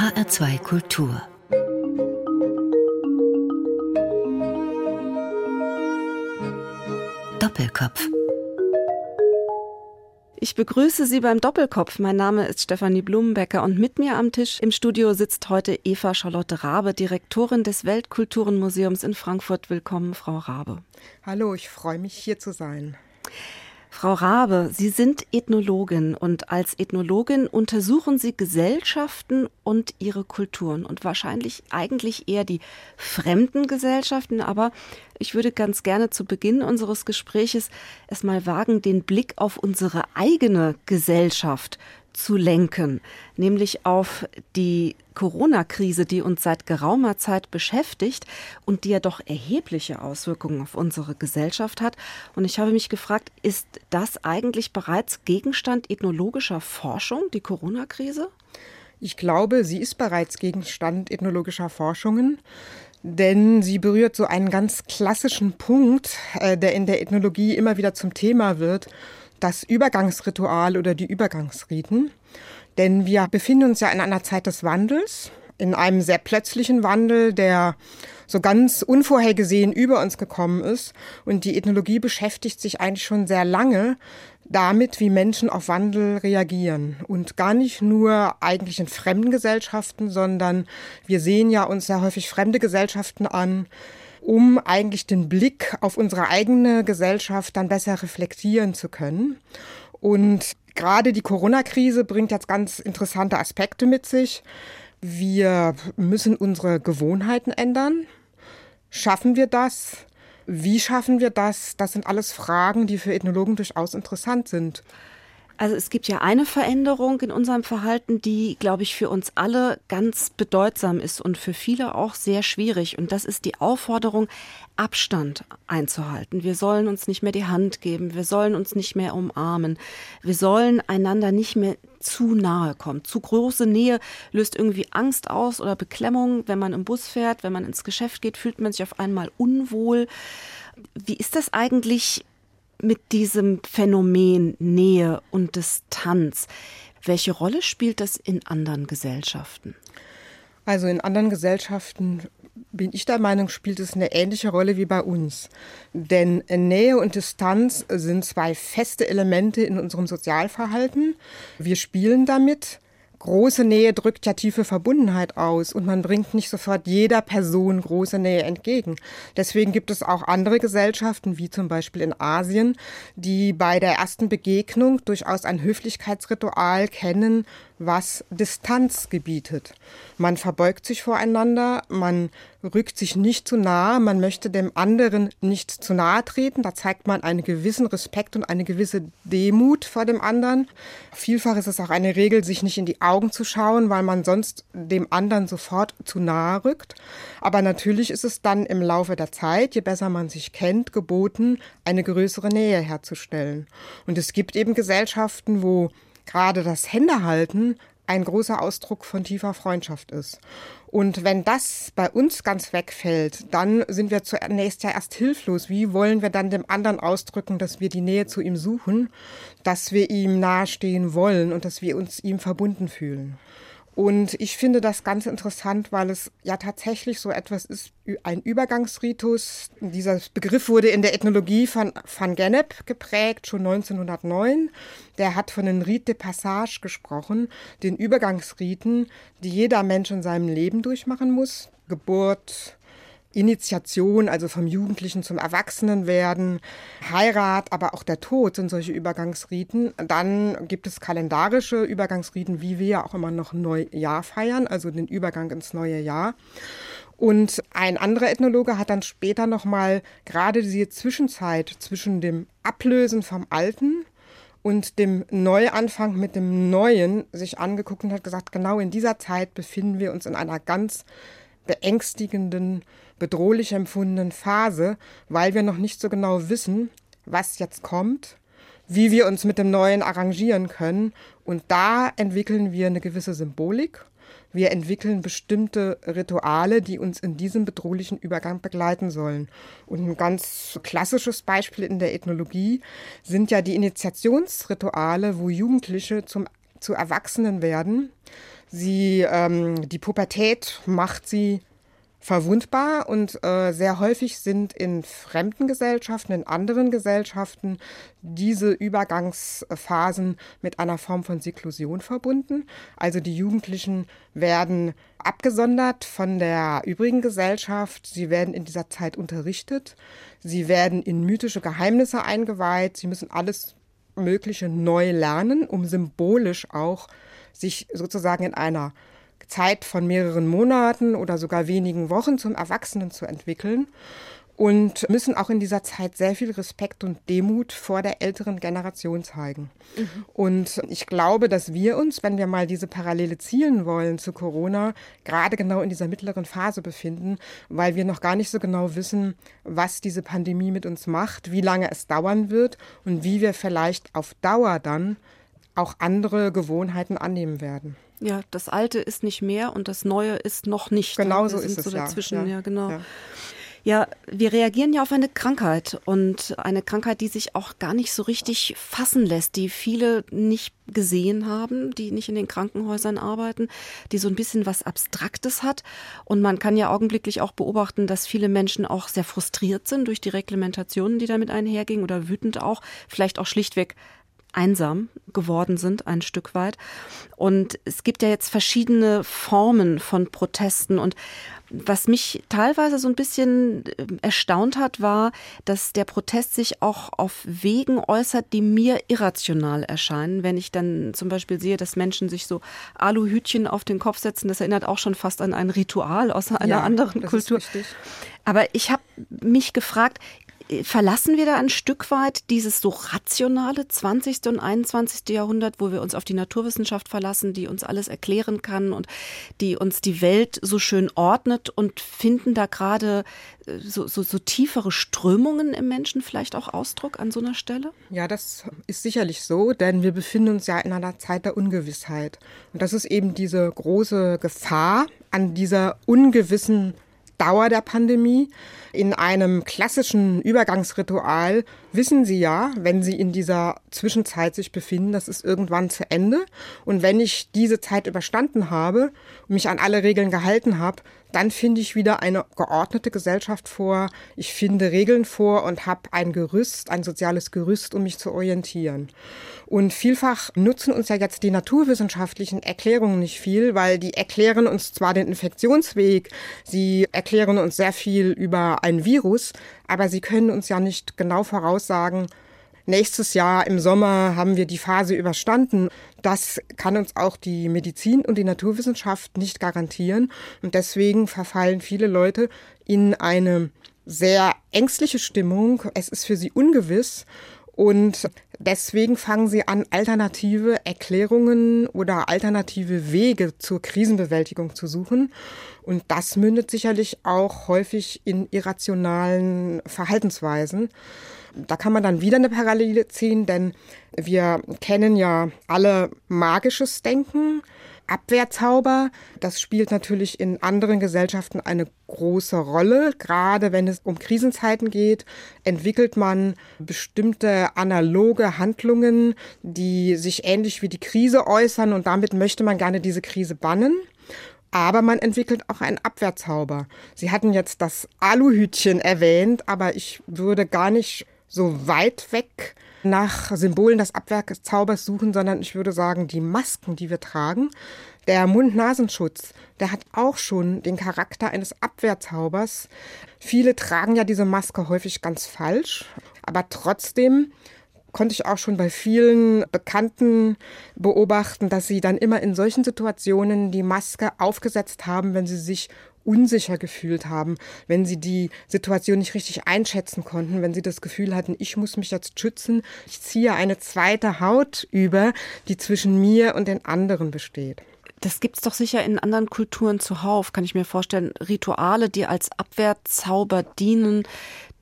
HR2 Kultur Doppelkopf ich begrüße Sie beim Doppelkopf. Mein Name ist Stefanie Blumenbecker und mit mir am Tisch im Studio sitzt heute Eva Charlotte Rabe, Direktorin des Weltkulturenmuseums in Frankfurt. Willkommen, Frau Rabe. Hallo, ich freue mich hier zu sein. Frau Rabe, Sie sind Ethnologin und als Ethnologin untersuchen Sie Gesellschaften und ihre Kulturen und wahrscheinlich eigentlich eher die fremden Gesellschaften, aber ich würde ganz gerne zu Beginn unseres Gespräches erstmal wagen, den Blick auf unsere eigene Gesellschaft zu lenken, nämlich auf die Corona-Krise, die uns seit geraumer Zeit beschäftigt und die ja doch erhebliche Auswirkungen auf unsere Gesellschaft hat. Und ich habe mich gefragt, ist das eigentlich bereits Gegenstand ethnologischer Forschung, die Corona-Krise? Ich glaube, sie ist bereits Gegenstand ethnologischer Forschungen denn sie berührt so einen ganz klassischen Punkt, äh, der in der Ethnologie immer wieder zum Thema wird, das Übergangsritual oder die Übergangsriten. Denn wir befinden uns ja in einer Zeit des Wandels, in einem sehr plötzlichen Wandel, der so ganz unvorhergesehen über uns gekommen ist. Und die Ethnologie beschäftigt sich eigentlich schon sehr lange damit, wie Menschen auf Wandel reagieren. Und gar nicht nur eigentlich in fremden Gesellschaften, sondern wir sehen ja uns sehr häufig fremde Gesellschaften an, um eigentlich den Blick auf unsere eigene Gesellschaft dann besser reflektieren zu können. Und gerade die Corona-Krise bringt jetzt ganz interessante Aspekte mit sich. Wir müssen unsere Gewohnheiten ändern. Schaffen wir das? Wie schaffen wir das? Das sind alles Fragen, die für Ethnologen durchaus interessant sind. Also es gibt ja eine Veränderung in unserem Verhalten, die, glaube ich, für uns alle ganz bedeutsam ist und für viele auch sehr schwierig. Und das ist die Aufforderung, Abstand einzuhalten. Wir sollen uns nicht mehr die Hand geben, wir sollen uns nicht mehr umarmen, wir sollen einander nicht mehr zu nahe kommen. Zu große Nähe löst irgendwie Angst aus oder Beklemmung. Wenn man im Bus fährt, wenn man ins Geschäft geht, fühlt man sich auf einmal unwohl. Wie ist das eigentlich mit diesem Phänomen Nähe und Distanz. Welche Rolle spielt das in anderen Gesellschaften? Also in anderen Gesellschaften bin ich der Meinung, spielt es eine ähnliche Rolle wie bei uns. Denn Nähe und Distanz sind zwei feste Elemente in unserem Sozialverhalten. Wir spielen damit. Große Nähe drückt ja tiefe Verbundenheit aus und man bringt nicht sofort jeder Person große Nähe entgegen. Deswegen gibt es auch andere Gesellschaften, wie zum Beispiel in Asien, die bei der ersten Begegnung durchaus ein Höflichkeitsritual kennen was Distanz gebietet. Man verbeugt sich voreinander, man rückt sich nicht zu nahe, man möchte dem anderen nicht zu nahe treten. Da zeigt man einen gewissen Respekt und eine gewisse Demut vor dem anderen. Vielfach ist es auch eine Regel, sich nicht in die Augen zu schauen, weil man sonst dem anderen sofort zu nahe rückt. Aber natürlich ist es dann im Laufe der Zeit, je besser man sich kennt, geboten, eine größere Nähe herzustellen. Und es gibt eben Gesellschaften, wo gerade das Händehalten ein großer Ausdruck von tiefer Freundschaft ist. Und wenn das bei uns ganz wegfällt, dann sind wir zunächst ja erst hilflos. Wie wollen wir dann dem anderen ausdrücken, dass wir die Nähe zu ihm suchen, dass wir ihm nahestehen wollen und dass wir uns ihm verbunden fühlen? Und ich finde das ganz interessant, weil es ja tatsächlich so etwas ist, ein Übergangsritus. Dieser Begriff wurde in der Ethnologie von Van Gennep geprägt, schon 1909. Der hat von den Rite de Passage gesprochen, den Übergangsriten, die jeder Mensch in seinem Leben durchmachen muss. Geburt, Initiation, also vom Jugendlichen zum Erwachsenenwerden, Heirat, aber auch der Tod sind solche Übergangsriten. Dann gibt es kalendarische Übergangsriten, wie wir ja auch immer noch Neujahr feiern, also den Übergang ins neue Jahr. Und ein anderer Ethnologe hat dann später nochmal gerade diese Zwischenzeit zwischen dem Ablösen vom Alten und dem Neuanfang mit dem Neuen sich angeguckt und hat gesagt, genau in dieser Zeit befinden wir uns in einer ganz beängstigenden bedrohlich empfundenen Phase, weil wir noch nicht so genau wissen, was jetzt kommt, wie wir uns mit dem Neuen arrangieren können. Und da entwickeln wir eine gewisse Symbolik. Wir entwickeln bestimmte Rituale, die uns in diesem bedrohlichen Übergang begleiten sollen. Und ein ganz klassisches Beispiel in der Ethnologie sind ja die Initiationsrituale, wo Jugendliche zum, zu Erwachsenen werden Sie, ähm, die Pubertät macht sie verwundbar und äh, sehr häufig sind in fremden Gesellschaften, in anderen Gesellschaften diese Übergangsphasen mit einer Form von Seklusion verbunden. Also die Jugendlichen werden abgesondert von der übrigen Gesellschaft, sie werden in dieser Zeit unterrichtet, sie werden in mythische Geheimnisse eingeweiht, sie müssen alles Mögliche neu lernen, um symbolisch auch sich sozusagen in einer Zeit von mehreren Monaten oder sogar wenigen Wochen zum Erwachsenen zu entwickeln und müssen auch in dieser Zeit sehr viel Respekt und Demut vor der älteren Generation zeigen. Mhm. Und ich glaube, dass wir uns, wenn wir mal diese Parallele zielen wollen zu Corona, gerade genau in dieser mittleren Phase befinden, weil wir noch gar nicht so genau wissen, was diese Pandemie mit uns macht, wie lange es dauern wird und wie wir vielleicht auf Dauer dann auch andere Gewohnheiten annehmen werden. Ja, das Alte ist nicht mehr und das Neue ist noch nicht. Genau so ist es dazwischen. Ja, ja genau. Ja. Ja, wir reagieren ja auf eine Krankheit und eine Krankheit, die sich auch gar nicht so richtig fassen lässt, die viele nicht gesehen haben, die nicht in den Krankenhäusern arbeiten, die so ein bisschen was Abstraktes hat. Und man kann ja augenblicklich auch beobachten, dass viele Menschen auch sehr frustriert sind durch die Reglementationen, die damit einhergingen oder wütend auch, vielleicht auch schlichtweg einsam geworden sind, ein Stück weit. Und es gibt ja jetzt verschiedene Formen von Protesten. Und was mich teilweise so ein bisschen äh, erstaunt hat, war, dass der Protest sich auch auf Wegen äußert, die mir irrational erscheinen. Wenn ich dann zum Beispiel sehe, dass Menschen sich so Aluhütchen auf den Kopf setzen, das erinnert auch schon fast an ein Ritual aus einer ja, anderen Kultur. Aber ich habe mich gefragt, verlassen wir da ein Stück weit dieses so rationale 20. und 21. Jahrhundert, wo wir uns auf die Naturwissenschaft verlassen, die uns alles erklären kann und die uns die Welt so schön ordnet und finden da gerade äh, so, so, so tiefere Strömungen im Menschen vielleicht auch Ausdruck an so einer Stelle? Ja, das ist sicherlich so, denn wir befinden uns ja in einer Zeit der Ungewissheit. Und das ist eben diese große Gefahr an dieser ungewissen Dauer der Pandemie. In einem klassischen Übergangsritual wissen Sie ja, wenn Sie in dieser Zwischenzeit sich befinden, das ist irgendwann zu Ende. Und wenn ich diese Zeit überstanden habe und mich an alle Regeln gehalten habe, dann finde ich wieder eine geordnete Gesellschaft vor. Ich finde Regeln vor und habe ein Gerüst, ein soziales Gerüst, um mich zu orientieren. Und vielfach nutzen uns ja jetzt die naturwissenschaftlichen Erklärungen nicht viel, weil die erklären uns zwar den Infektionsweg, sie erklären uns sehr viel über ein Virus, aber sie können uns ja nicht genau voraussagen, nächstes Jahr im Sommer haben wir die Phase überstanden. Das kann uns auch die Medizin und die Naturwissenschaft nicht garantieren. Und deswegen verfallen viele Leute in eine sehr ängstliche Stimmung. Es ist für sie ungewiss. Und deswegen fangen sie an, alternative Erklärungen oder alternative Wege zur Krisenbewältigung zu suchen. Und das mündet sicherlich auch häufig in irrationalen Verhaltensweisen. Da kann man dann wieder eine Parallele ziehen, denn wir kennen ja alle magisches Denken. Abwehrzauber, das spielt natürlich in anderen Gesellschaften eine große Rolle. Gerade wenn es um Krisenzeiten geht, entwickelt man bestimmte analoge Handlungen, die sich ähnlich wie die Krise äußern und damit möchte man gerne diese Krise bannen. Aber man entwickelt auch einen Abwehrzauber. Sie hatten jetzt das Aluhütchen erwähnt, aber ich würde gar nicht so weit weg nach Symbolen des Abwehrzaubers suchen, sondern ich würde sagen, die Masken, die wir tragen, der Mund-Nasenschutz, der hat auch schon den Charakter eines Abwehrzaubers. Viele tragen ja diese Maske häufig ganz falsch, aber trotzdem konnte ich auch schon bei vielen Bekannten beobachten, dass sie dann immer in solchen Situationen die Maske aufgesetzt haben, wenn sie sich unsicher gefühlt haben, wenn sie die Situation nicht richtig einschätzen konnten, wenn sie das Gefühl hatten, ich muss mich jetzt schützen, ich ziehe eine zweite Haut über, die zwischen mir und den anderen besteht. Das gibt's doch sicher in anderen Kulturen zuhauf, kann ich mir vorstellen. Rituale, die als Abwehrzauber dienen,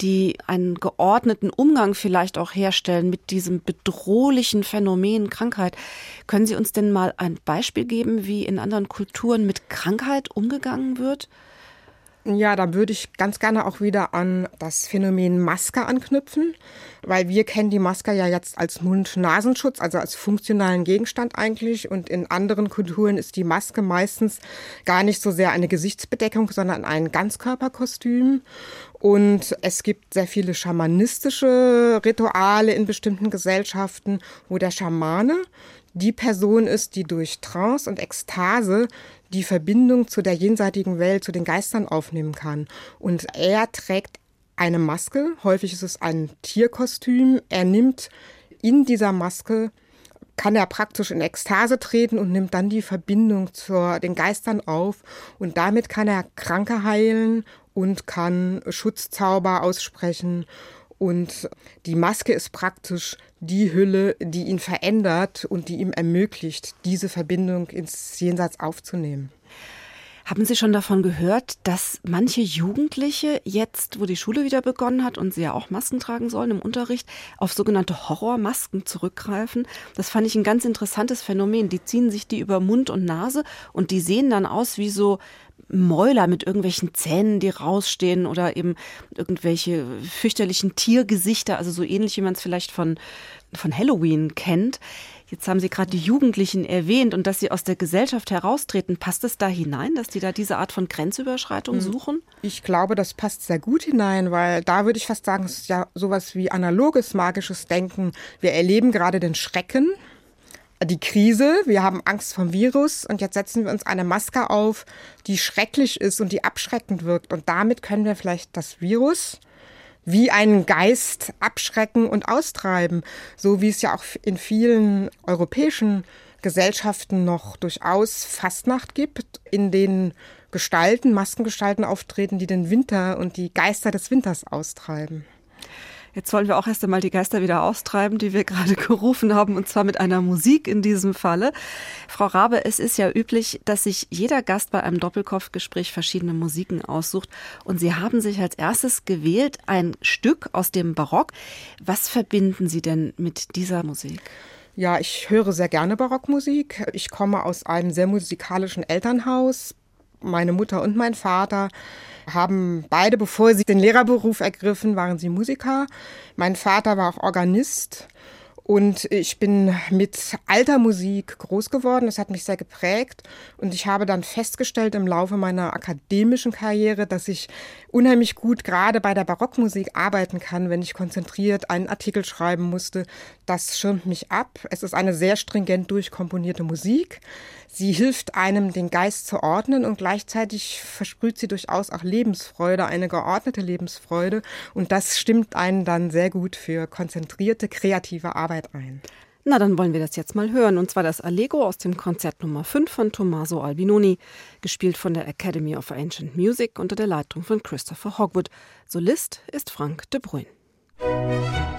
die einen geordneten Umgang vielleicht auch herstellen mit diesem bedrohlichen Phänomen Krankheit. Können Sie uns denn mal ein Beispiel geben, wie in anderen Kulturen mit Krankheit umgegangen wird? Ja, da würde ich ganz gerne auch wieder an das Phänomen Maske anknüpfen, weil wir kennen die Maske ja jetzt als Mund-Nasenschutz, also als funktionalen Gegenstand eigentlich. Und in anderen Kulturen ist die Maske meistens gar nicht so sehr eine Gesichtsbedeckung, sondern ein Ganzkörperkostüm. Und es gibt sehr viele schamanistische Rituale in bestimmten Gesellschaften, wo der Schamane die Person ist, die durch Trance und Ekstase die Verbindung zu der jenseitigen Welt, zu den Geistern aufnehmen kann. Und er trägt eine Maske, häufig ist es ein Tierkostüm. Er nimmt in dieser Maske kann er praktisch in Ekstase treten und nimmt dann die Verbindung zu den Geistern auf und damit kann er Kranke heilen und kann Schutzzauber aussprechen und die Maske ist praktisch die Hülle, die ihn verändert und die ihm ermöglicht, diese Verbindung ins Jenseits aufzunehmen. Haben Sie schon davon gehört, dass manche Jugendliche jetzt, wo die Schule wieder begonnen hat und sie ja auch Masken tragen sollen im Unterricht, auf sogenannte Horrormasken zurückgreifen? Das fand ich ein ganz interessantes Phänomen. Die ziehen sich die über Mund und Nase und die sehen dann aus wie so Mäuler mit irgendwelchen Zähnen, die rausstehen oder eben irgendwelche fürchterlichen Tiergesichter, also so ähnlich wie man es vielleicht von, von Halloween kennt. Jetzt haben Sie gerade die Jugendlichen erwähnt und dass sie aus der Gesellschaft heraustreten. Passt es da hinein, dass die da diese Art von Grenzüberschreitung hm. suchen? Ich glaube, das passt sehr gut hinein, weil da würde ich fast sagen, es ist ja sowas wie analoges magisches Denken. Wir erleben gerade den Schrecken die Krise, wir haben Angst vom Virus und jetzt setzen wir uns eine Maske auf, die schrecklich ist und die abschreckend wirkt. Und damit können wir vielleicht das Virus wie einen Geist abschrecken und austreiben, so wie es ja auch in vielen europäischen Gesellschaften noch durchaus Fastnacht gibt, in denen Gestalten, Maskengestalten auftreten, die den Winter und die Geister des Winters austreiben. Jetzt wollen wir auch erst einmal die Geister wieder austreiben, die wir gerade gerufen haben, und zwar mit einer Musik in diesem Falle. Frau Rabe, es ist ja üblich, dass sich jeder Gast bei einem Doppelkopfgespräch verschiedene Musiken aussucht. Und Sie haben sich als erstes gewählt ein Stück aus dem Barock. Was verbinden Sie denn mit dieser Musik? Ja, ich höre sehr gerne Barockmusik. Ich komme aus einem sehr musikalischen Elternhaus. Meine Mutter und mein Vater haben beide, bevor sie den Lehrerberuf ergriffen, waren sie Musiker. Mein Vater war auch Organist und ich bin mit alter Musik groß geworden. Das hat mich sehr geprägt. Und ich habe dann festgestellt im Laufe meiner akademischen Karriere, dass ich unheimlich gut gerade bei der Barockmusik arbeiten kann, wenn ich konzentriert einen Artikel schreiben musste. Das schirmt mich ab. Es ist eine sehr stringent durchkomponierte Musik. Sie hilft einem, den Geist zu ordnen und gleichzeitig versprüht sie durchaus auch Lebensfreude, eine geordnete Lebensfreude. Und das stimmt einen dann sehr gut für konzentrierte, kreative Arbeit ein. Na, dann wollen wir das jetzt mal hören. Und zwar das Allegro aus dem Konzert Nummer 5 von Tommaso Albinoni, gespielt von der Academy of Ancient Music unter der Leitung von Christopher Hogwood. Solist ist Frank de Bruyne.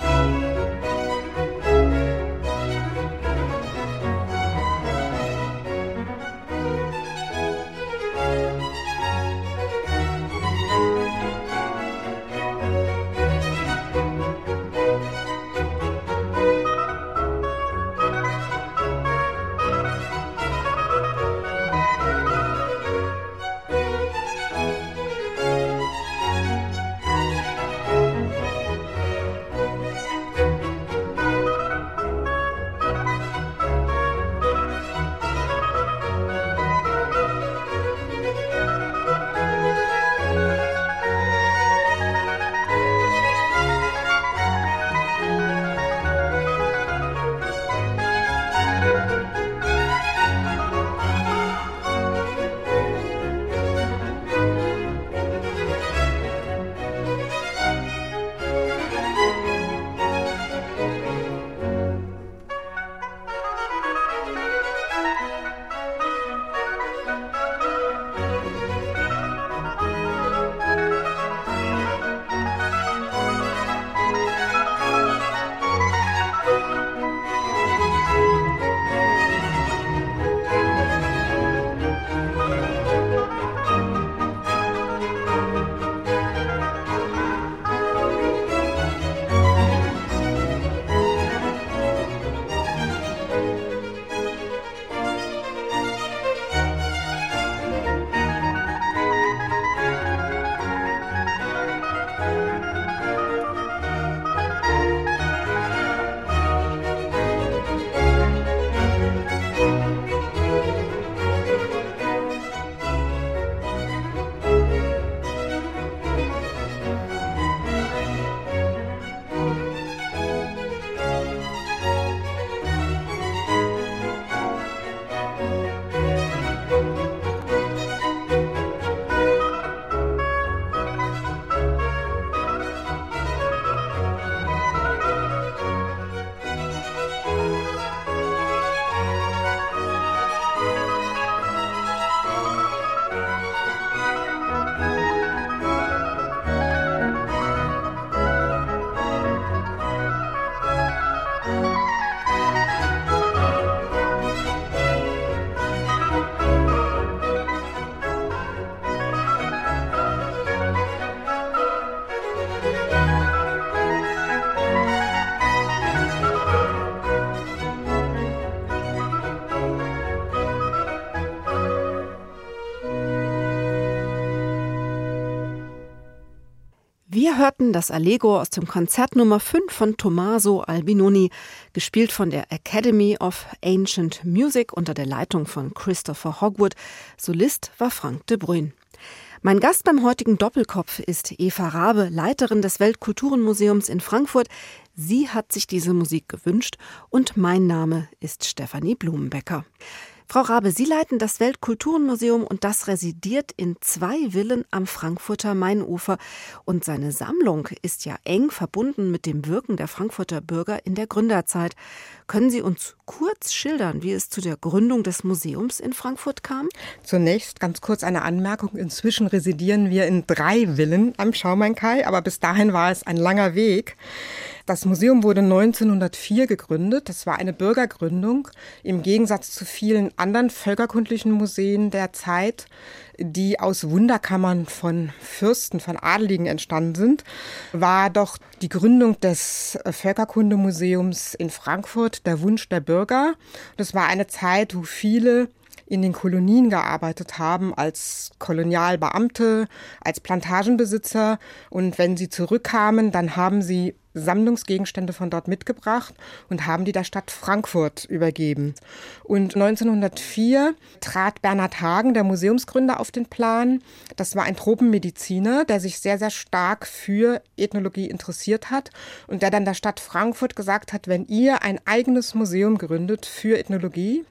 Hörten das Allegro aus dem Konzert Nummer 5 von Tommaso Albinoni, gespielt von der Academy of Ancient Music unter der Leitung von Christopher Hogwood. Solist war Frank de Bruyne. Mein Gast beim heutigen Doppelkopf ist Eva Rabe, Leiterin des Weltkulturenmuseums in Frankfurt. Sie hat sich diese Musik gewünscht und mein Name ist Stefanie Blumenbecker. Frau Rabe, Sie leiten das Weltkulturenmuseum und das residiert in zwei Villen am Frankfurter Mainufer. Und seine Sammlung ist ja eng verbunden mit dem Wirken der Frankfurter Bürger in der Gründerzeit. Können Sie uns kurz schildern, wie es zu der Gründung des Museums in Frankfurt kam? Zunächst ganz kurz eine Anmerkung. Inzwischen residieren wir in drei Villen am Schaumainkai, aber bis dahin war es ein langer Weg. Das Museum wurde 1904 gegründet. Das war eine Bürgergründung im Gegensatz zu vielen anderen völkerkundlichen Museen der Zeit, die aus Wunderkammern von Fürsten, von Adeligen entstanden sind, war doch die Gründung des Völkerkundemuseums in Frankfurt der Wunsch der Bürger. Das war eine Zeit, wo viele in den Kolonien gearbeitet haben als Kolonialbeamte, als Plantagenbesitzer. Und wenn sie zurückkamen, dann haben sie Sammlungsgegenstände von dort mitgebracht und haben die der Stadt Frankfurt übergeben. Und 1904 trat Bernhard Hagen, der Museumsgründer, auf den Plan. Das war ein Tropenmediziner, der sich sehr, sehr stark für Ethnologie interessiert hat und der dann der Stadt Frankfurt gesagt hat, wenn ihr ein eigenes Museum gründet für Ethnologie,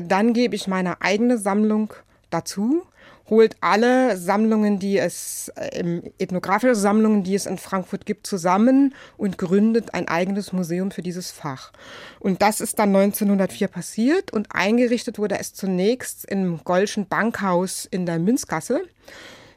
dann gebe ich meine eigene Sammlung dazu holt alle Sammlungen, die es, äh, ethnografische Sammlungen, die es in Frankfurt gibt, zusammen und gründet ein eigenes Museum für dieses Fach. Und das ist dann 1904 passiert und eingerichtet wurde es zunächst im Golschen Bankhaus in der Münzgasse.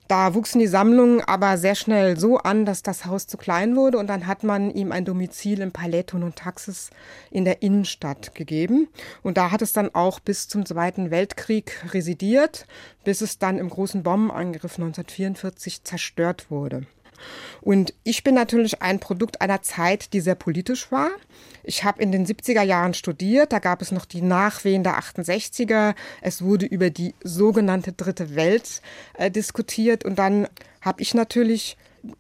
Da wuchsen die Sammlungen aber sehr schnell so an, dass das Haus zu klein wurde und dann hat man ihm ein Domizil im Palais und Taxis in der Innenstadt gegeben. Und da hat es dann auch bis zum Zweiten Weltkrieg residiert, bis es dann im großen Bombenangriff 1944 zerstört wurde. Und ich bin natürlich ein Produkt einer Zeit, die sehr politisch war. Ich habe in den 70er Jahren studiert, da gab es noch die Nachwehen der 68er. Es wurde über die sogenannte Dritte Welt äh, diskutiert und dann habe ich natürlich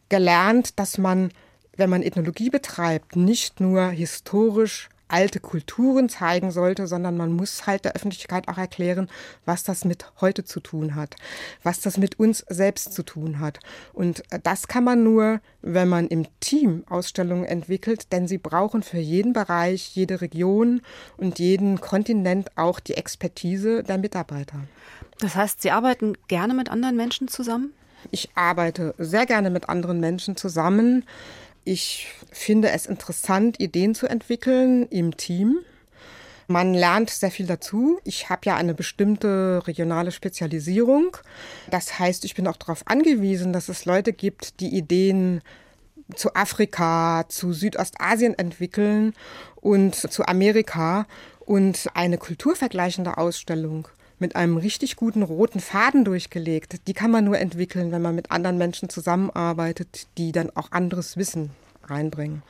gelernt, dass man, wenn man Ethnologie betreibt, nicht nur historisch alte Kulturen zeigen sollte, sondern man muss halt der Öffentlichkeit auch erklären, was das mit heute zu tun hat, was das mit uns selbst zu tun hat. Und das kann man nur, wenn man im Team Ausstellungen entwickelt, denn sie brauchen für jeden Bereich, jede Region und jeden Kontinent auch die Expertise der Mitarbeiter. Das heißt, Sie arbeiten gerne mit anderen Menschen zusammen? Ich arbeite sehr gerne mit anderen Menschen zusammen. Ich finde es interessant, Ideen zu entwickeln im Team. Man lernt sehr viel dazu. Ich habe ja eine bestimmte regionale Spezialisierung. Das heißt, ich bin auch darauf angewiesen, dass es Leute gibt, die Ideen zu Afrika, zu Südostasien entwickeln und zu Amerika und eine kulturvergleichende Ausstellung mit einem richtig guten roten Faden durchgelegt. Die kann man nur entwickeln, wenn man mit anderen Menschen zusammenarbeitet, die dann auch anderes Wissen reinbringen.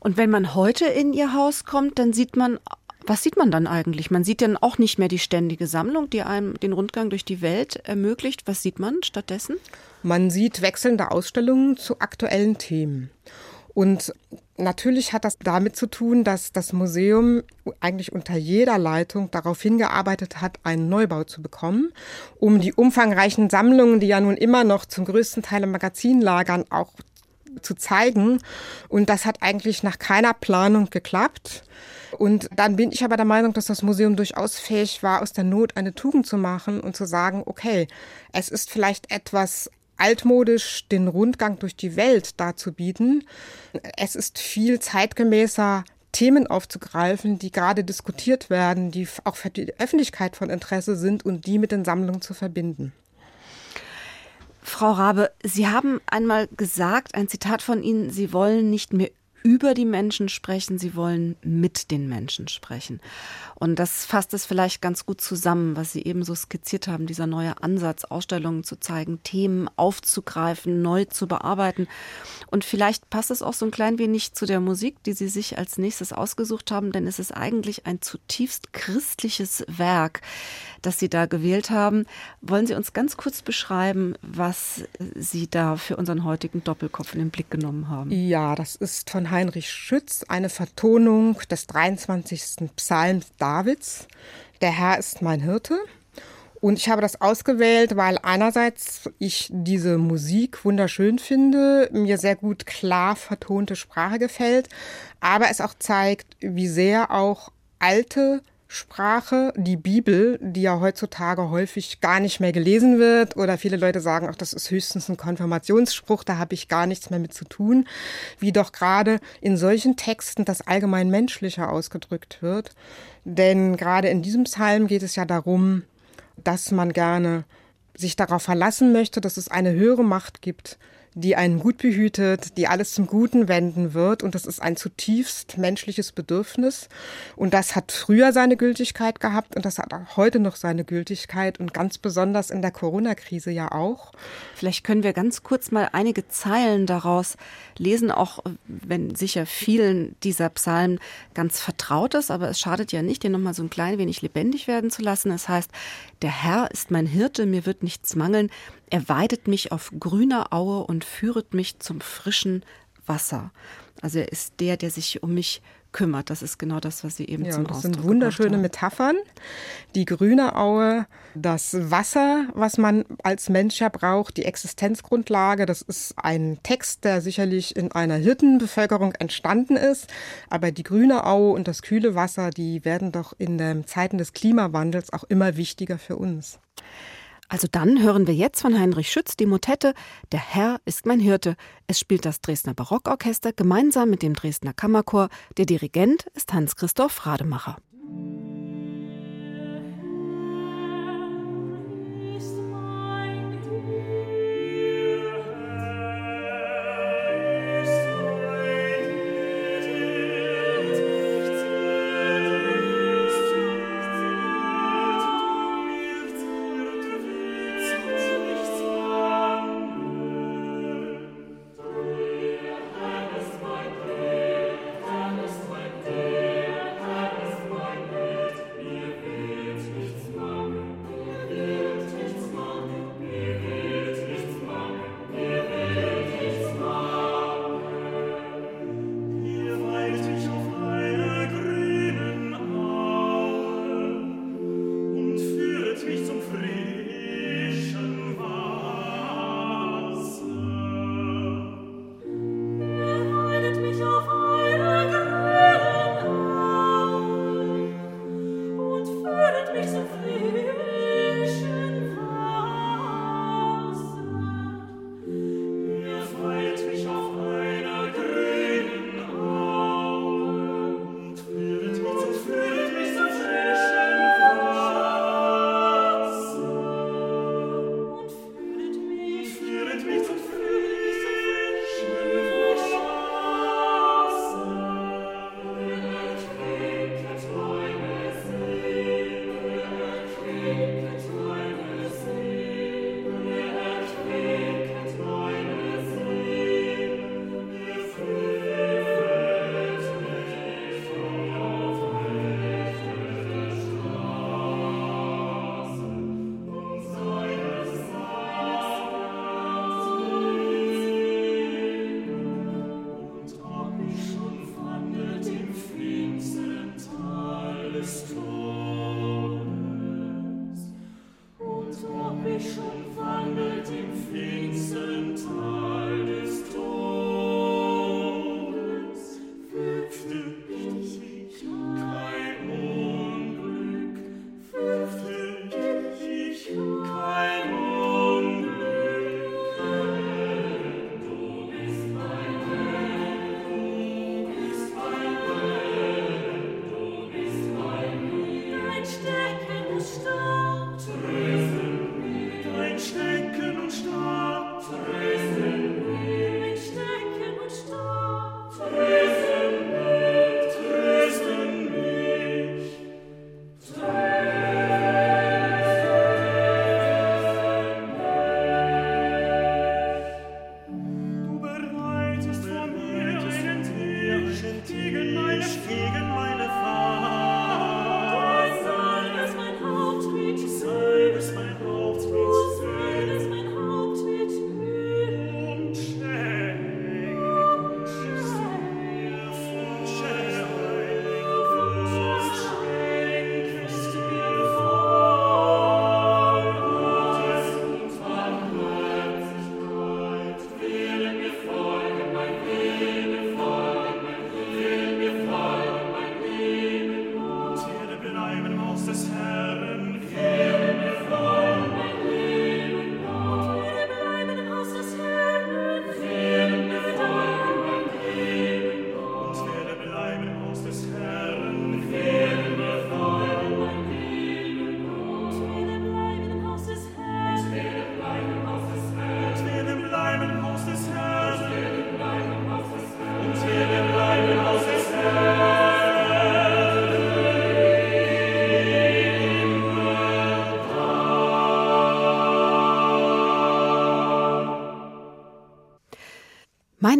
Und wenn man heute in Ihr Haus kommt, dann sieht man, was sieht man dann eigentlich? Man sieht dann auch nicht mehr die ständige Sammlung, die einem den Rundgang durch die Welt ermöglicht. Was sieht man stattdessen? Man sieht wechselnde Ausstellungen zu aktuellen Themen. Und natürlich hat das damit zu tun, dass das Museum eigentlich unter jeder Leitung darauf hingearbeitet hat, einen Neubau zu bekommen, um die umfangreichen Sammlungen, die ja nun immer noch zum größten Teil im Magazin lagern, auch zu zeigen. Und das hat eigentlich nach keiner Planung geklappt. Und dann bin ich aber der Meinung, dass das Museum durchaus fähig war, aus der Not eine Tugend zu machen und zu sagen, okay, es ist vielleicht etwas altmodisch den Rundgang durch die Welt darzubieten. Es ist viel zeitgemäßer, Themen aufzugreifen, die gerade diskutiert werden, die auch für die Öffentlichkeit von Interesse sind und die mit den Sammlungen zu verbinden. Frau Rabe, Sie haben einmal gesagt, ein Zitat von Ihnen, Sie wollen nicht mehr über die Menschen sprechen, sie wollen mit den Menschen sprechen. Und das fasst es vielleicht ganz gut zusammen, was Sie eben so skizziert haben, dieser neue Ansatz, Ausstellungen zu zeigen, Themen aufzugreifen, neu zu bearbeiten. Und vielleicht passt es auch so ein klein wenig zu der Musik, die Sie sich als nächstes ausgesucht haben, denn es ist eigentlich ein zutiefst christliches Werk. das Sie da gewählt haben. Wollen Sie uns ganz kurz beschreiben, was Sie da für unseren heutigen Doppelkopf in den Blick genommen haben? Ja, das ist von Heinrich Schütz eine Vertonung des 23. Psalms Davids. Der Herr ist mein Hirte. Und ich habe das ausgewählt, weil einerseits ich diese Musik wunderschön finde, mir sehr gut klar vertonte Sprache gefällt, aber es auch zeigt, wie sehr auch alte Sprache, die Bibel, die ja heutzutage häufig gar nicht mehr gelesen wird oder viele Leute sagen, auch das ist höchstens ein Konfirmationsspruch, da habe ich gar nichts mehr mit zu tun, wie doch gerade in solchen Texten das allgemein Menschliche ausgedrückt wird. Denn gerade in diesem Psalm geht es ja darum, dass man gerne sich darauf verlassen möchte, dass es eine höhere Macht gibt, die einen gut behütet, die alles zum Guten wenden wird. Und das ist ein zutiefst menschliches Bedürfnis. Und das hat früher seine Gültigkeit gehabt und das hat auch heute noch seine Gültigkeit und ganz besonders in der Corona-Krise ja auch. Vielleicht können wir ganz kurz mal einige Zeilen daraus lesen, auch wenn sicher vielen dieser Psalmen ganz vertraut ist, aber es schadet ja nicht, den nochmal so ein klein wenig lebendig werden zu lassen. Es heißt, der Herr ist mein Hirte, mir wird nichts mangeln. Er weidet mich auf grüner Aue und führet mich zum frischen Wasser. Also er ist der, der sich um mich kümmert. Das ist genau das, was Sie eben ja, zum das Ausdruck sind wunderschöne Metaphern. Die grüne Aue, das Wasser, was man als Mensch ja braucht, die Existenzgrundlage. Das ist ein Text, der sicherlich in einer Hirtenbevölkerung entstanden ist. Aber die grüne Aue und das kühle Wasser, die werden doch in den Zeiten des Klimawandels auch immer wichtiger für uns. Also dann hören wir jetzt von Heinrich Schütz die Motette Der Herr ist mein Hirte. Es spielt das Dresdner Barockorchester gemeinsam mit dem Dresdner Kammerchor. Der Dirigent ist Hans-Christoph Rademacher.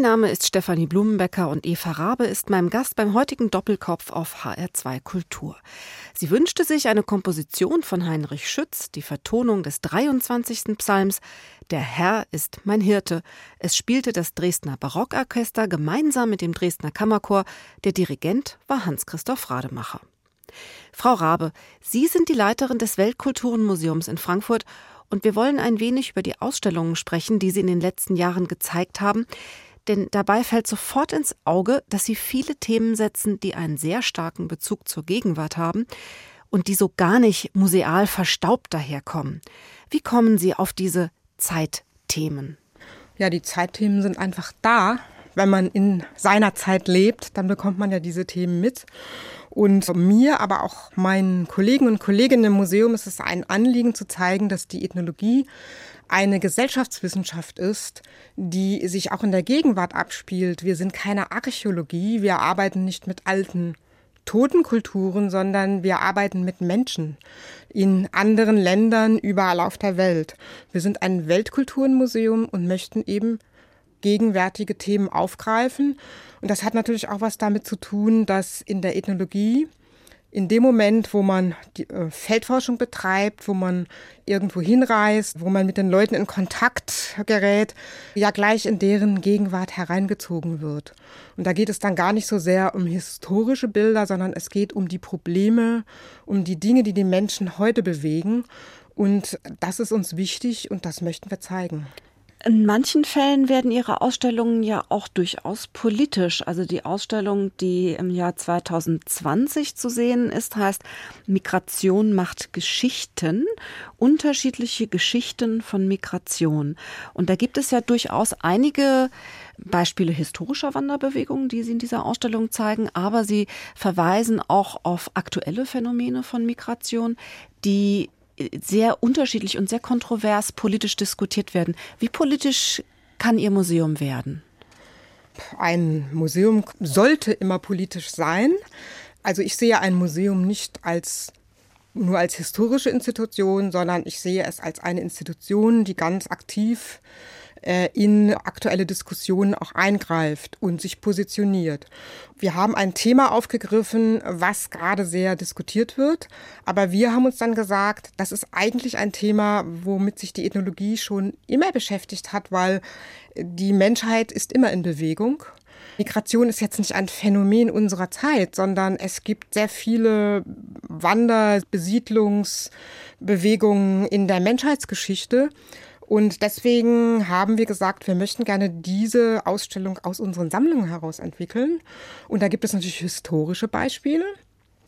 Mein Name ist Stefanie Blumenbecker und Eva Rabe ist mein Gast beim heutigen Doppelkopf auf HR2 Kultur. Sie wünschte sich eine Komposition von Heinrich Schütz, die Vertonung des 23. Psalms Der Herr ist mein Hirte. Es spielte das Dresdner Barockorchester gemeinsam mit dem Dresdner Kammerchor. Der Dirigent war Hans-Christoph Rademacher. Frau Rabe, Sie sind die Leiterin des Weltkulturenmuseums in Frankfurt und wir wollen ein wenig über die Ausstellungen sprechen, die Sie in den letzten Jahren gezeigt haben denn dabei fällt sofort ins Auge, dass sie viele Themen setzen, die einen sehr starken Bezug zur Gegenwart haben und die so gar nicht museal verstaubt daherkommen. Wie kommen Sie auf diese Zeitthemen? Ja, die Zeitthemen sind einfach da. Wenn man in seiner Zeit lebt, dann bekommt man ja diese Themen mit. Und mir, aber auch meinen Kollegen und Kolleginnen im Museum ist es ein Anliegen zu zeigen, dass die Ethnologie eine Gesellschaftswissenschaft ist, die sich auch in der Gegenwart abspielt. Wir sind keine Archäologie, wir arbeiten nicht mit alten toten Kulturen, sondern wir arbeiten mit Menschen in anderen Ländern überall auf der Welt. Wir sind ein Weltkulturenmuseum und möchten eben gegenwärtige Themen aufgreifen. Und das hat natürlich auch was damit zu tun, dass in der Ethnologie in dem Moment, wo man die äh, Feldforschung betreibt, wo man irgendwo hinreist, wo man mit den Leuten in Kontakt gerät, ja gleich in deren Gegenwart hereingezogen wird. Und da geht es dann gar nicht so sehr um historische Bilder, sondern es geht um die Probleme, um die Dinge, die die Menschen heute bewegen. Und das ist uns wichtig und das möchten wir zeigen. In manchen Fällen werden Ihre Ausstellungen ja auch durchaus politisch. Also die Ausstellung, die im Jahr 2020 zu sehen ist, heißt Migration macht Geschichten, unterschiedliche Geschichten von Migration. Und da gibt es ja durchaus einige Beispiele historischer Wanderbewegungen, die Sie in dieser Ausstellung zeigen, aber Sie verweisen auch auf aktuelle Phänomene von Migration, die sehr unterschiedlich und sehr kontrovers politisch diskutiert werden. Wie politisch kann Ihr Museum werden? Ein Museum sollte immer politisch sein. Also ich sehe ein Museum nicht als nur als historische Institution, sondern ich sehe es als eine Institution, die ganz aktiv in aktuelle Diskussionen auch eingreift und sich positioniert. Wir haben ein Thema aufgegriffen, was gerade sehr diskutiert wird, aber wir haben uns dann gesagt, das ist eigentlich ein Thema, womit sich die Ethnologie schon immer beschäftigt hat, weil die Menschheit ist immer in Bewegung. Migration ist jetzt nicht ein Phänomen unserer Zeit, sondern es gibt sehr viele Wander-, Besiedlungsbewegungen in der Menschheitsgeschichte. Und deswegen haben wir gesagt, wir möchten gerne diese Ausstellung aus unseren Sammlungen heraus entwickeln. Und da gibt es natürlich historische Beispiele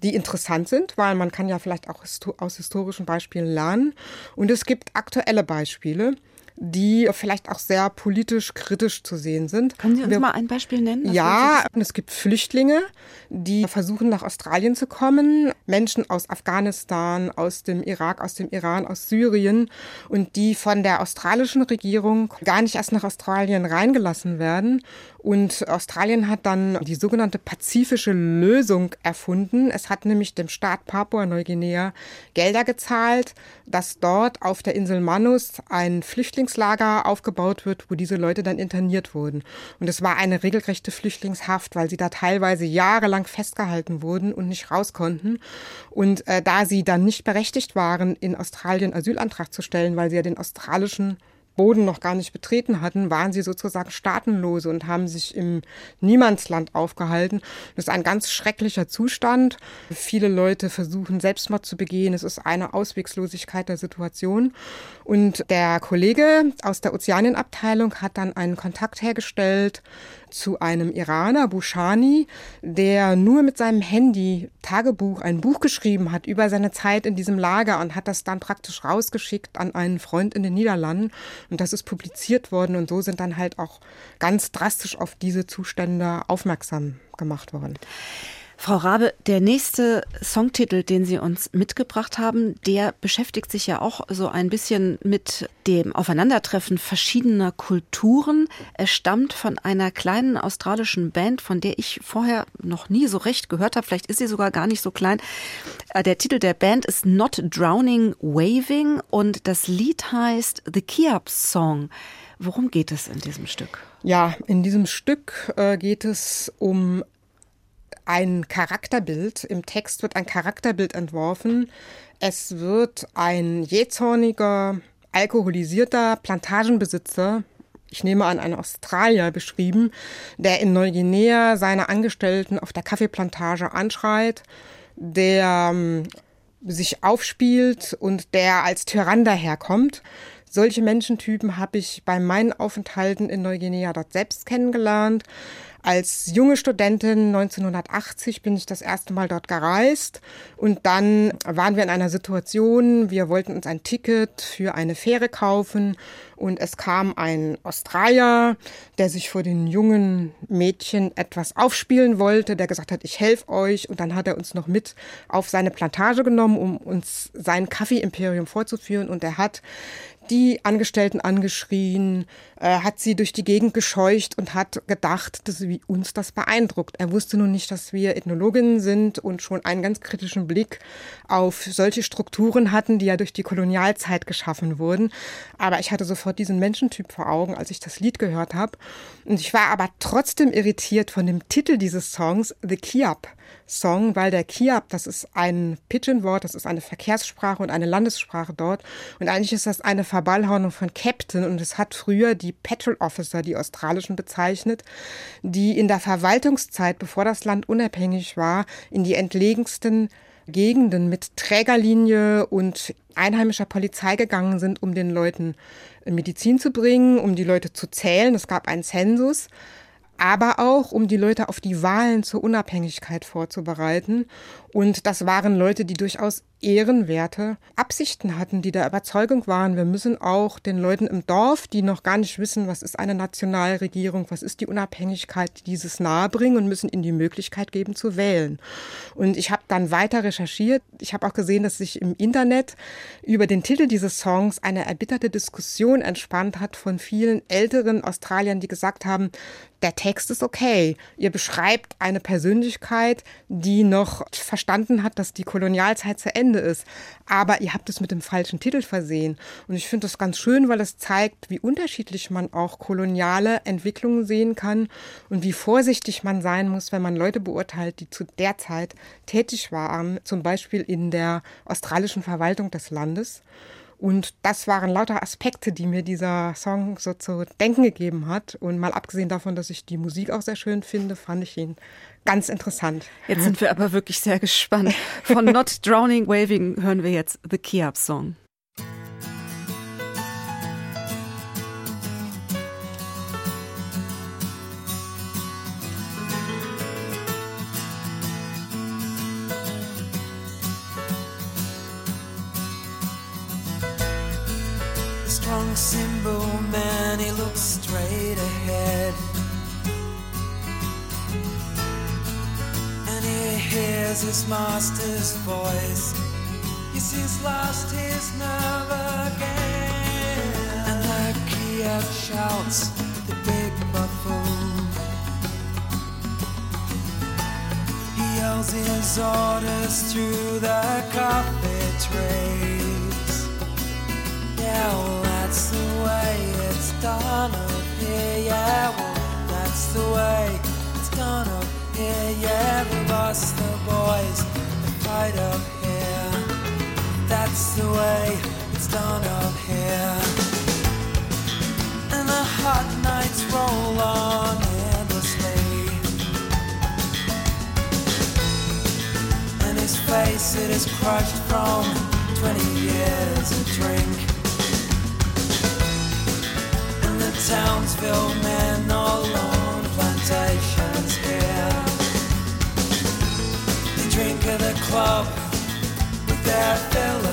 die interessant sind, weil man kann ja vielleicht auch aus historischen Beispielen lernen. Und es gibt aktuelle Beispiele die vielleicht auch sehr politisch kritisch zu sehen sind. Können Sie uns Wir, mal ein Beispiel nennen? Ja, es gibt Flüchtlinge, die versuchen nach Australien zu kommen, Menschen aus Afghanistan, aus dem Irak, aus dem Iran, aus Syrien und die von der australischen Regierung gar nicht erst nach Australien reingelassen werden und Australien hat dann die sogenannte pazifische Lösung erfunden. Es hat nämlich dem Staat Papua-Neuguinea Gelder gezahlt, dass dort auf der Insel Manus ein Flüchtlingslager aufgebaut wird, wo diese Leute dann interniert wurden. Und es war eine regelrechte Flüchtlingshaft, weil sie da teilweise jahrelang festgehalten wurden und nicht raus konnten. Und äh, da sie dann nicht berechtigt waren, in Australien Asylantrag zu stellen, weil sie ja den australischen Boden noch gar nicht betreten hatten, waren sie sozusagen staatenlose und haben sich im Niemandsland aufgehalten. Das ist ein ganz schrecklicher Zustand. Viele Leute versuchen Selbstmord zu begehen. Es ist eine Auswegslosigkeit der Situation. Und der Kollege aus der Ozeanienabteilung hat dann einen Kontakt hergestellt zu einem Iraner, Bushani, der nur mit seinem Handy Tagebuch, ein Buch geschrieben hat über seine Zeit in diesem Lager und hat das dann praktisch rausgeschickt an einen Freund in den Niederlanden. Und das ist publiziert worden und so sind dann halt auch ganz drastisch auf diese Zustände aufmerksam gemacht worden. Frau Rabe, der nächste Songtitel, den Sie uns mitgebracht haben, der beschäftigt sich ja auch so ein bisschen mit dem Aufeinandertreffen verschiedener Kulturen. Er stammt von einer kleinen australischen Band, von der ich vorher noch nie so recht gehört habe. Vielleicht ist sie sogar gar nicht so klein. Äh, der Titel der Band ist Not Drowning Waving und das Lied heißt The Kiap Song. Worum geht es in diesem Stück? Ja, in diesem Stück äh, geht es um ein Charakterbild. Im Text wird ein Charakterbild entworfen. Es wird ein jähzorniger, alkoholisierter Plantagenbesitzer, ich nehme an, ein Australier beschrieben, der in Neuguinea seine Angestellten auf der Kaffeeplantage anschreit, der ähm, sich aufspielt und der als Tyrann daherkommt. Solche Menschentypen habe ich bei meinen Aufenthalten in Neuguinea dort selbst kennengelernt. Als junge Studentin 1980 bin ich das erste Mal dort gereist. Und dann waren wir in einer Situation, wir wollten uns ein Ticket für eine Fähre kaufen. Und es kam ein Australier, der sich vor den jungen Mädchen etwas aufspielen wollte, der gesagt hat, ich helfe euch. Und dann hat er uns noch mit auf seine Plantage genommen, um uns sein Kaffeeimperium vorzuführen. Und er hat die Angestellten angeschrien, äh, hat sie durch die Gegend gescheucht und hat gedacht, dass wie uns das beeindruckt. Er wusste nun nicht, dass wir Ethnologinnen sind und schon einen ganz kritischen Blick auf solche Strukturen hatten, die ja durch die Kolonialzeit geschaffen wurden. Aber ich hatte sofort diesen Menschentyp vor Augen, als ich das Lied gehört habe. Und ich war aber trotzdem irritiert von dem Titel dieses Songs, The Kiap. Song, weil der Kiap, das ist ein Pidgin-Wort, das ist eine Verkehrssprache und eine Landessprache dort. Und eigentlich ist das eine Verballhornung von Captain und es hat früher die Petrol Officer, die australischen, bezeichnet, die in der Verwaltungszeit, bevor das Land unabhängig war, in die entlegensten Gegenden mit Trägerlinie und einheimischer Polizei gegangen sind, um den Leuten Medizin zu bringen, um die Leute zu zählen. Es gab einen Zensus aber auch, um die Leute auf die Wahlen zur Unabhängigkeit vorzubereiten. Und das waren Leute, die durchaus ehrenwerte Absichten hatten, die der Überzeugung waren, wir müssen auch den Leuten im Dorf, die noch gar nicht wissen, was ist eine Nationalregierung, was ist die Unabhängigkeit, dieses nahebringen und müssen ihnen die Möglichkeit geben zu wählen. Und ich habe dann weiter recherchiert. Ich habe auch gesehen, dass sich im Internet über den Titel dieses Songs eine erbitterte Diskussion entspannt hat von vielen älteren Australiern, die gesagt haben, der Text ist okay. Ihr beschreibt eine Persönlichkeit, die noch verstanden hat, dass die Kolonialzeit zu Ende ist. Aber ihr habt es mit dem falschen Titel versehen. Und ich finde das ganz schön, weil es zeigt, wie unterschiedlich man auch koloniale Entwicklungen sehen kann und wie vorsichtig man sein muss, wenn man Leute beurteilt, die zu der Zeit tätig waren, zum Beispiel in der australischen Verwaltung des Landes. Und das waren lauter Aspekte, die mir dieser Song so zu denken gegeben hat. Und mal abgesehen davon, dass ich die Musik auch sehr schön finde, fand ich ihn ganz interessant. Jetzt sind wir aber wirklich sehr gespannt. Von Not Drowning Waving hören wir jetzt The Key Up Song. Symbol man, he looks straight ahead. And he hears his master's voice. Yes, he's lost his nerve again. And the Kiev shouts, the big buffoon. He yells his orders through the coffee trays. Yeah, that's the way it's done up here, yeah. Well, that's the way it's done up here, yeah. We lost the boys that fight up here. That's the way it's done up here. And the hot nights roll on endlessly. And his face, it is crushed from 20 years of drink. Townsville men all on plantations here. They drink at the club with their Filipino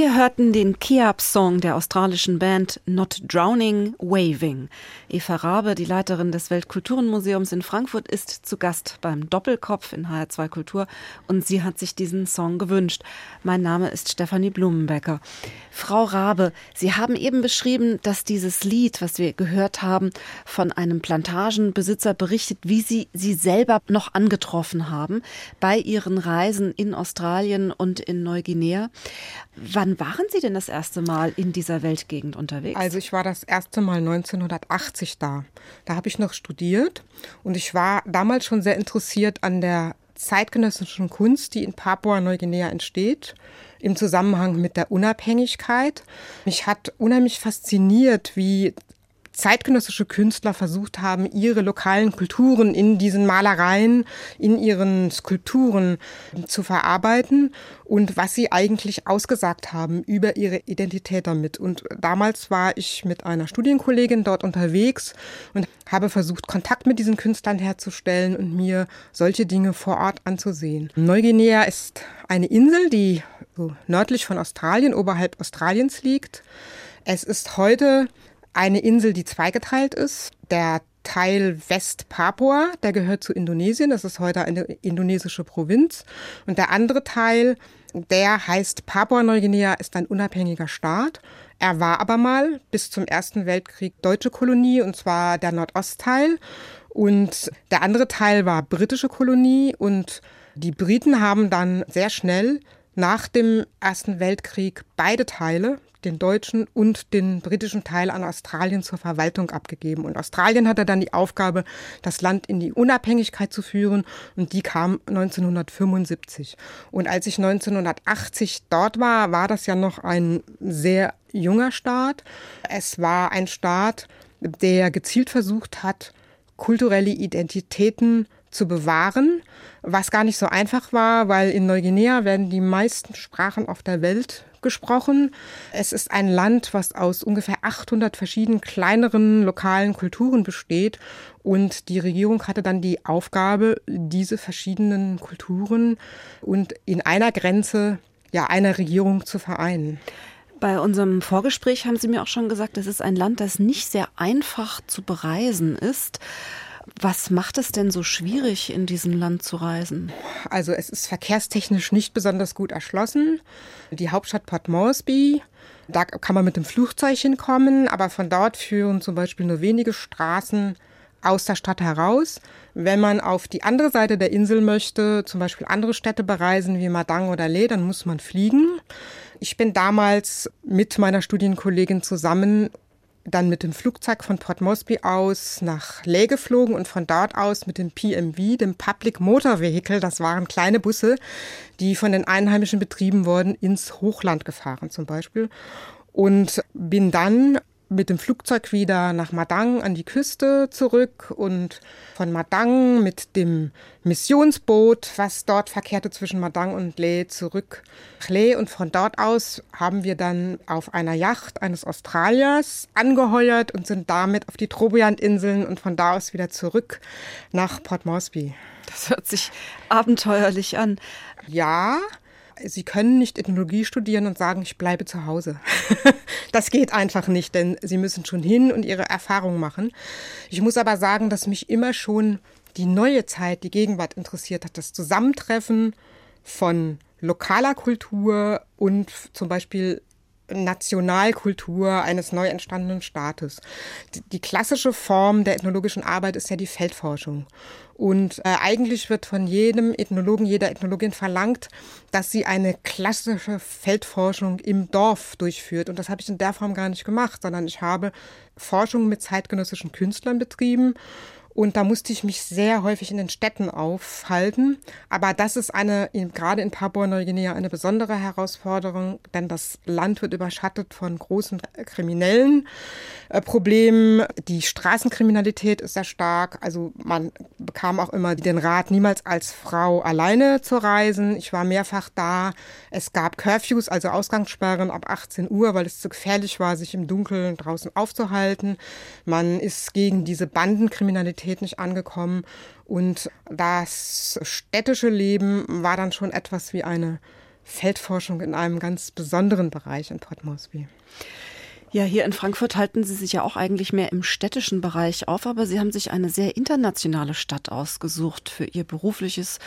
Wir hörten den Keab-Song der australischen Band Not Drowning Waving. Eva Rabe, die Leiterin des Weltkulturenmuseums in Frankfurt, ist zu Gast beim Doppelkopf in HR2 Kultur und sie hat sich diesen Song gewünscht. Mein Name ist Stefanie Blumenbecker. Frau Rabe, Sie haben eben beschrieben, dass dieses Lied, was wir gehört haben, von einem Plantagenbesitzer berichtet, wie Sie sie selber noch angetroffen haben bei Ihren Reisen in Australien und in Neuguinea. Wann waren Sie denn das erste Mal in dieser Weltgegend unterwegs? Also ich war das erste Mal 1980 da. Da habe ich noch studiert und ich war damals schon sehr interessiert an der zeitgenössischen Kunst, die in Papua-Neuguinea entsteht, im Zusammenhang mit der Unabhängigkeit. Mich hat unheimlich fasziniert, wie zeitgenössische Künstler versucht haben, ihre lokalen Kulturen in diesen Malereien, in ihren Skulpturen zu verarbeiten und was sie eigentlich ausgesagt haben über ihre Identität damit. Und damals war ich mit einer Studienkollegin dort unterwegs und habe versucht, Kontakt mit diesen Künstlern herzustellen und mir solche Dinge vor Ort anzusehen. Neuguinea ist eine Insel, die nördlich von Australien, oberhalb Australiens liegt. Es ist heute eine Insel, die zweigeteilt ist. Der Teil West-Papua, der gehört zu Indonesien, das ist heute eine indonesische Provinz. Und der andere Teil, der heißt Papua-Neuguinea, ist ein unabhängiger Staat. Er war aber mal bis zum Ersten Weltkrieg deutsche Kolonie, und zwar der Nordostteil. Und der andere Teil war britische Kolonie. Und die Briten haben dann sehr schnell nach dem Ersten Weltkrieg beide Teile, den deutschen und den britischen Teil an Australien zur Verwaltung abgegeben. Und Australien hatte dann die Aufgabe, das Land in die Unabhängigkeit zu führen und die kam 1975. Und als ich 1980 dort war, war das ja noch ein sehr junger Staat. Es war ein Staat, der gezielt versucht hat, kulturelle Identitäten zu bewahren, was gar nicht so einfach war, weil in Neuguinea werden die meisten Sprachen auf der Welt gesprochen. Es ist ein Land, was aus ungefähr 800 verschiedenen kleineren lokalen Kulturen besteht. Und die Regierung hatte dann die Aufgabe, diese verschiedenen Kulturen und in einer Grenze ja einer Regierung zu vereinen. Bei unserem Vorgespräch haben Sie mir auch schon gesagt, es ist ein Land, das nicht sehr einfach zu bereisen ist. Was macht es denn so schwierig, in diesem Land zu reisen? Also es ist verkehrstechnisch nicht besonders gut erschlossen. Die Hauptstadt Port Moresby, da kann man mit dem Flugzeug hinkommen, aber von dort führen zum Beispiel nur wenige Straßen aus der Stadt heraus. Wenn man auf die andere Seite der Insel möchte, zum Beispiel andere Städte bereisen wie Madang oder Le, dann muss man fliegen. Ich bin damals mit meiner Studienkollegin zusammen dann mit dem Flugzeug von Port Moresby aus nach Leh geflogen und von dort aus mit dem PMV, dem Public Motor Vehicle, das waren kleine Busse, die von den Einheimischen betrieben wurden, ins Hochland gefahren zum Beispiel. Und bin dann mit dem Flugzeug wieder nach Madang an die Küste zurück und von Madang mit dem Missionsboot, was dort verkehrte zwischen Madang und Leh, zurück nach Leh. Und von dort aus haben wir dann auf einer Yacht eines Australiers angeheuert und sind damit auf die Trobriand-Inseln und von da aus wieder zurück nach Port Moresby. Das hört sich abenteuerlich an. Ja, Sie können nicht Ethnologie studieren und sagen, ich bleibe zu Hause. das geht einfach nicht, denn Sie müssen schon hin und Ihre Erfahrung machen. Ich muss aber sagen, dass mich immer schon die neue Zeit, die Gegenwart interessiert hat, das Zusammentreffen von lokaler Kultur und zum Beispiel Nationalkultur eines neu entstandenen Staates. Die, die, klassische Form der ethnologischen Arbeit ist ja die Feldforschung. Und äh, eigentlich wird von jedem Ethnologen, jeder Ethnologin verlangt, dass sie eine klassische Feldforschung im Dorf durchführt. Und das habe ich in der Form gar nicht gemacht, sondern ich habe Forschung mit zeitgenössischen Künstlern betrieben und da musste ich mich sehr häufig in den Städten aufhalten. Aber das ist eine, gerade in Papua-Neuguinea, eine besondere Herausforderung, denn das Land wird überschattet von großen kriminellen äh, Problemen. Die Straßenkriminalität ist sehr stark. Also man bekam auch immer den Rat, niemals als Frau alleine zu reisen. Ich war mehrfach da. Es gab Curfews, also Ausgangssperren ab 18 Uhr, weil es zu gefährlich war, sich im Dunkeln draußen aufzuhalten. Man ist gegen diese Bandenkriminalität Realität nicht angekommen. Und das städtische Leben war dann schon etwas wie eine Feldforschung in einem ganz besonderen Bereich in Port Moresby. Ja, hier in Frankfurt halten Sie sich ja auch eigentlich mehr im städtischen Bereich auf, aber Sie haben sich eine sehr internationale Stadt ausgesucht für Ihr berufliches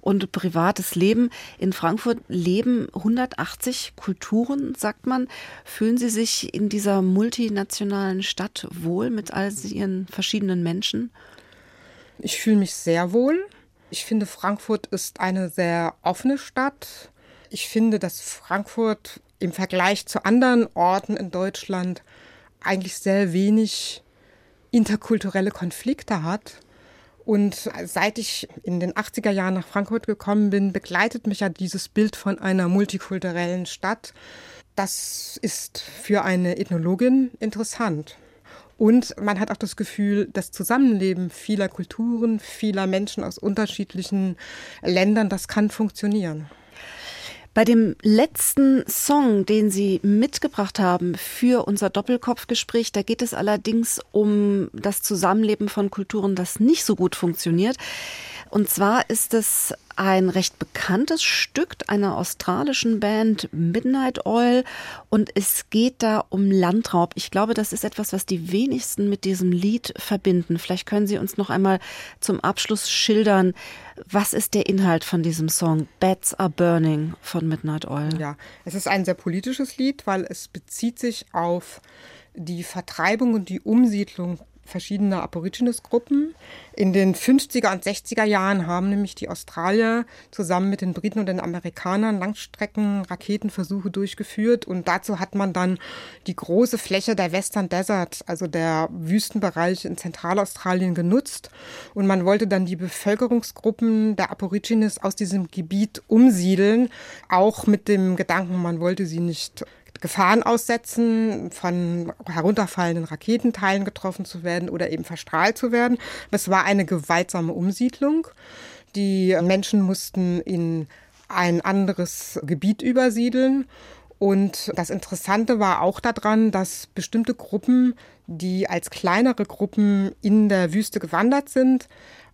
und privates Leben. In Frankfurt leben 180 Kulturen, sagt man. Fühlen Sie sich in dieser multinationalen Stadt wohl mit all Ihren verschiedenen Menschen? Ich fühle mich sehr wohl. Ich finde, Frankfurt ist eine sehr offene Stadt. Ich finde, dass Frankfurt im Vergleich zu anderen Orten in Deutschland eigentlich sehr wenig interkulturelle Konflikte hat. Und seit ich in den 80er Jahren nach Frankfurt gekommen bin, begleitet mich ja dieses Bild von einer multikulturellen Stadt. Das ist für eine Ethnologin interessant. Und man hat auch das Gefühl, das Zusammenleben vieler Kulturen, vieler Menschen aus unterschiedlichen Ländern, das kann funktionieren. Bei dem letzten Song, den Sie mitgebracht haben für unser Doppelkopfgespräch, da geht es allerdings um das Zusammenleben von Kulturen, das nicht so gut funktioniert. Und zwar ist es ein recht bekanntes Stück einer australischen Band Midnight Oil und es geht da um Landraub. Ich glaube, das ist etwas, was die wenigsten mit diesem Lied verbinden. Vielleicht können Sie uns noch einmal zum Abschluss schildern, was ist der Inhalt von diesem Song Bats Are Burning von Midnight Oil? Ja, es ist ein sehr politisches Lied, weil es bezieht sich auf die Vertreibung und die Umsiedlung verschiedener Aborigines-Gruppen. In den 50er und 60er Jahren haben nämlich die Australier zusammen mit den Briten und den Amerikanern Langstrecken-Raketenversuche durchgeführt und dazu hat man dann die große Fläche der Western Desert, also der Wüstenbereich in Zentralaustralien genutzt und man wollte dann die Bevölkerungsgruppen der Aborigines aus diesem Gebiet umsiedeln, auch mit dem Gedanken, man wollte sie nicht Gefahren aussetzen, von herunterfallenden Raketenteilen getroffen zu werden oder eben verstrahlt zu werden. Es war eine gewaltsame Umsiedlung. Die Menschen mussten in ein anderes Gebiet übersiedeln. Und das Interessante war auch daran, dass bestimmte Gruppen, die als kleinere Gruppen in der Wüste gewandert sind,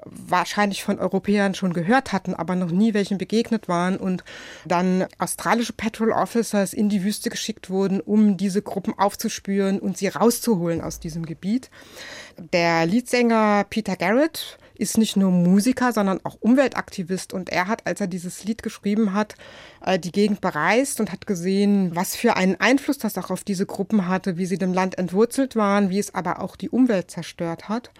wahrscheinlich von Europäern schon gehört hatten, aber noch nie welchen begegnet waren und dann australische Patrol Officers in die Wüste geschickt wurden, um diese Gruppen aufzuspüren und sie rauszuholen aus diesem Gebiet. Der Leadsänger Peter Garrett ist nicht nur Musiker, sondern auch Umweltaktivist. Und er hat, als er dieses Lied geschrieben hat, äh, die Gegend bereist und hat gesehen, was für einen Einfluss das auch auf diese Gruppen hatte, wie sie dem Land entwurzelt waren, wie es aber auch die Umwelt zerstört hat.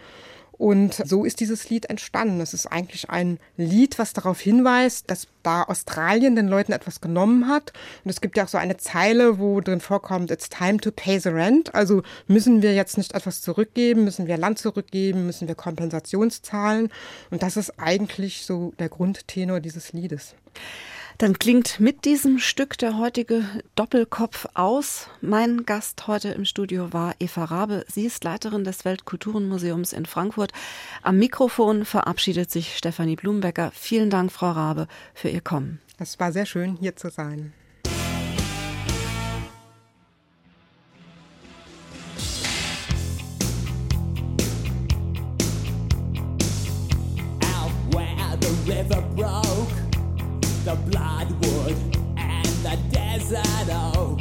Und so ist dieses Lied entstanden. Es ist eigentlich ein Lied, was darauf hinweist, dass da Australien den Leuten etwas genommen hat. Und es gibt ja auch so eine Zeile, wo drin vorkommt, it's time to pay the rent. Also müssen wir jetzt nicht etwas zurückgeben, müssen wir Land zurückgeben, müssen wir Kompensationszahlen. Und das ist eigentlich so der Grundtenor dieses Liedes. Dann klingt mit diesem Stück der heutige Doppelkopf aus. Mein Gast heute im Studio war Eva Rabe. Sie ist Leiterin des Weltkulturenmuseums in Frankfurt. Am Mikrofon verabschiedet sich Stefanie Blumbecker. Vielen Dank, Frau Rabe, für Ihr Kommen. Es war sehr schön, hier zu sein. Out where the river broke the bloodwood and the desert oak,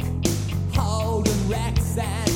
holding wrecks and